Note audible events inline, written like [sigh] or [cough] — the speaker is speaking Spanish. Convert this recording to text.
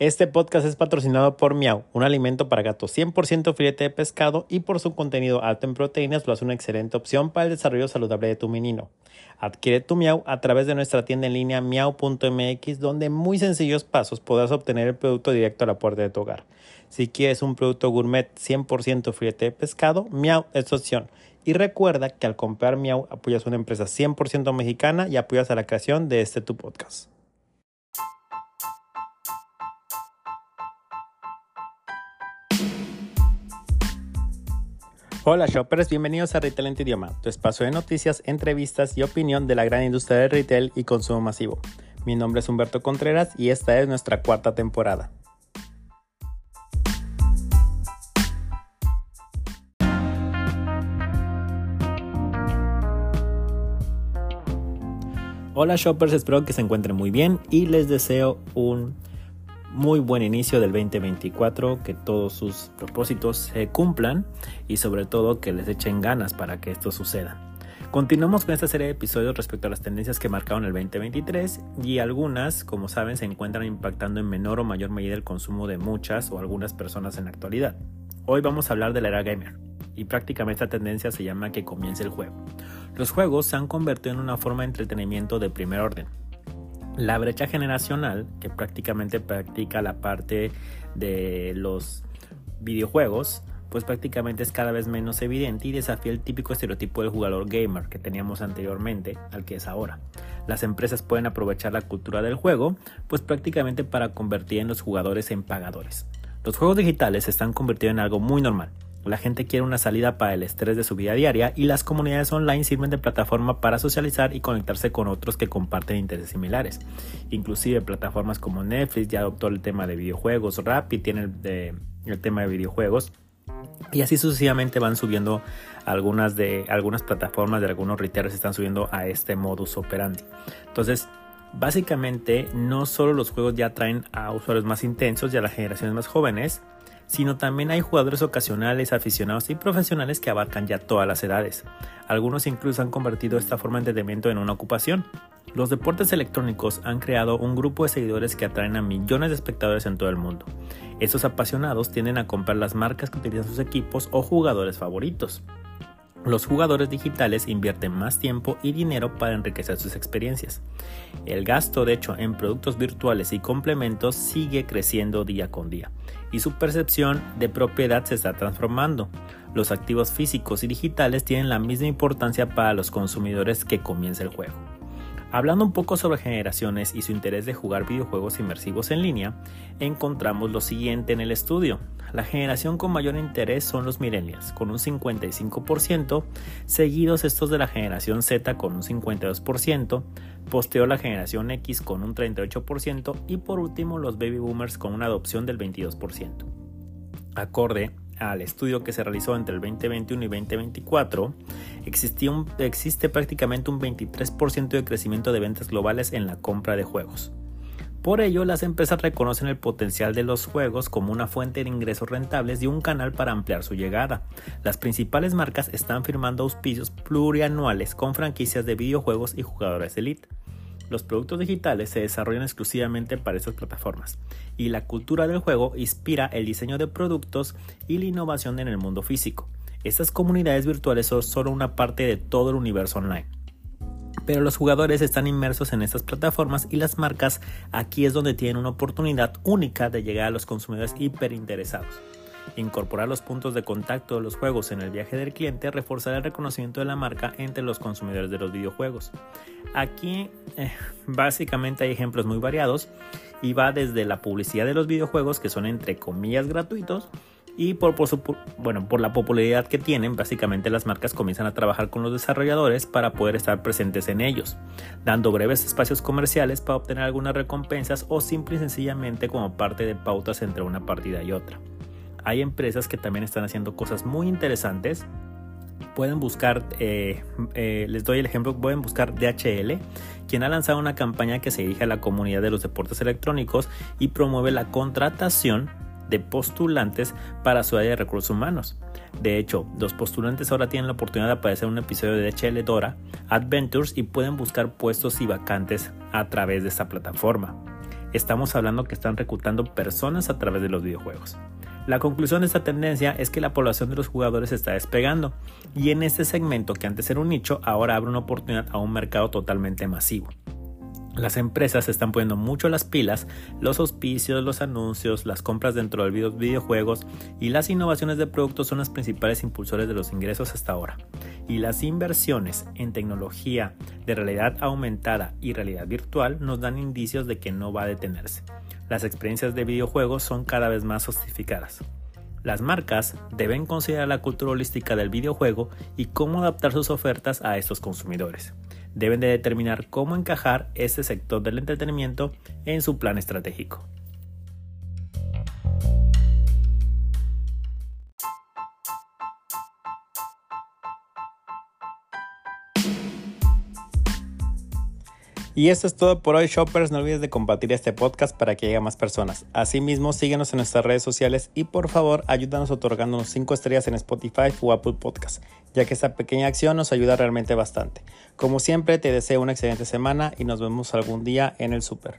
Este podcast es patrocinado por Miau, un alimento para gatos 100% filete de pescado y por su contenido alto en proteínas lo hace una excelente opción para el desarrollo saludable de tu menino. Adquiere tu Miau a través de nuestra tienda en línea miau.mx donde en muy sencillos pasos podrás obtener el producto directo a la puerta de tu hogar. Si quieres un producto gourmet 100% filete de pescado, Miau es tu opción. Y recuerda que al comprar Miau apoyas a una empresa 100% mexicana y apoyas a la creación de este tu podcast. Hola shoppers, bienvenidos a Retail en tu idioma, tu espacio de noticias, entrevistas y opinión de la gran industria del retail y consumo masivo. Mi nombre es Humberto Contreras y esta es nuestra cuarta temporada. Hola shoppers, espero que se encuentren muy bien y les deseo un muy buen inicio del 2024, que todos sus propósitos se cumplan y sobre todo que les echen ganas para que esto suceda. Continuamos con esta serie de episodios respecto a las tendencias que marcaron el 2023 y algunas, como saben, se encuentran impactando en menor o mayor medida el consumo de muchas o algunas personas en la actualidad. Hoy vamos a hablar de la era gamer y prácticamente esta tendencia se llama que comience el juego. Los juegos se han convertido en una forma de entretenimiento de primer orden, la brecha generacional, que prácticamente practica la parte de los videojuegos, pues prácticamente es cada vez menos evidente y desafía el típico estereotipo del jugador gamer que teníamos anteriormente al que es ahora. Las empresas pueden aprovechar la cultura del juego, pues prácticamente para convertir en los jugadores en pagadores. Los juegos digitales se están convirtiendo en algo muy normal, la gente quiere una salida para el estrés de su vida diaria y las comunidades online sirven de plataforma para socializar y conectarse con otros que comparten intereses similares. Inclusive plataformas como Netflix ya adoptó el tema de videojuegos, Rappi tiene el, tema de videojuegos y así sucesivamente van subiendo algunas de algunas plataformas de algunos retailers están subiendo a este modus operandi. Entonces, básicamente no solo los juegos ya traen a usuarios más intensos y a las generaciones más jóvenes, sino también hay jugadores ocasionales, aficionados y profesionales que abarcan ya todas las edades. Algunos incluso han convertido esta forma de entretenimiento en una ocupación. Los deportes electrónicos han creado un grupo de seguidores que atraen a millones de espectadores en todo el mundo. Estos apasionados tienden a comprar las marcas que utilizan sus equipos o jugadores favoritos. Los jugadores digitales invierten más tiempo y dinero para enriquecer sus experiencias. El gasto, de hecho, en productos virtuales y complementos sigue creciendo día con día y su percepción de propiedad se está transformando. Los activos físicos y digitales tienen la misma importancia para los consumidores que comienza el juego. Hablando un poco sobre generaciones y su interés de jugar videojuegos inmersivos en línea, encontramos lo siguiente en el estudio. La generación con mayor interés son los millennials, con un 55%, seguidos estos de la generación Z con un 52%, posteo la generación X con un 38% y por último los baby boomers con una adopción del 22%. Acorde al estudio que se realizó entre el 2021 y 2024, existe prácticamente un 23% de crecimiento de ventas globales en la compra de juegos. Por ello, las empresas reconocen el potencial de los juegos como una fuente de ingresos rentables y un canal para ampliar su llegada. Las principales marcas están firmando auspicios plurianuales con franquicias de videojuegos y jugadores elite. Los productos digitales se desarrollan exclusivamente para estas plataformas y la cultura del juego inspira el diseño de productos y la innovación en el mundo físico. Estas comunidades virtuales son solo una parte de todo el universo online. Pero los jugadores están inmersos en estas plataformas y las marcas aquí es donde tienen una oportunidad única de llegar a los consumidores hiperinteresados. Incorporar los puntos de contacto de los juegos en el viaje del cliente reforzará el reconocimiento de la marca entre los consumidores de los videojuegos. Aquí eh, [laughs] básicamente hay ejemplos muy variados y va desde la publicidad de los videojuegos que son entre comillas gratuitos y por, bueno, por la popularidad que tienen, básicamente las marcas comienzan a trabajar con los desarrolladores para poder estar presentes en ellos, dando breves espacios comerciales para obtener algunas recompensas o simple y sencillamente como parte de pautas entre una partida y otra. Hay empresas que también están haciendo cosas muy interesantes. Pueden buscar, eh, eh, les doy el ejemplo, pueden buscar DHL, quien ha lanzado una campaña que se dirige a la comunidad de los deportes electrónicos y promueve la contratación de postulantes para su área de recursos humanos. De hecho, los postulantes ahora tienen la oportunidad de aparecer en un episodio de DHL Dora Adventures y pueden buscar puestos y vacantes a través de esta plataforma. estamos hablando que están reclutando personas a través de los videojuegos. La conclusión de esta tendencia es que la población de los jugadores está despegando y en este segmento que antes era un nicho ahora abre una oportunidad a un mercado totalmente masivo. Las empresas están poniendo mucho las pilas, los auspicios, los anuncios, las compras dentro de los videojuegos y las innovaciones de productos son las principales impulsores de los ingresos hasta ahora. Y las inversiones en tecnología de realidad aumentada y realidad virtual nos dan indicios de que no va a detenerse. Las experiencias de videojuegos son cada vez más sofisticadas. Las marcas deben considerar la cultura holística del videojuego y cómo adaptar sus ofertas a estos consumidores deben de determinar cómo encajar ese sector del entretenimiento en su plan estratégico. Y esto es todo por hoy, shoppers. No olvides de compartir este podcast para que llegue más personas. Asimismo, síguenos en nuestras redes sociales y por favor, ayúdanos otorgándonos 5 estrellas en Spotify o Apple Podcast, ya que esta pequeña acción nos ayuda realmente bastante. Como siempre, te deseo una excelente semana y nos vemos algún día en el super.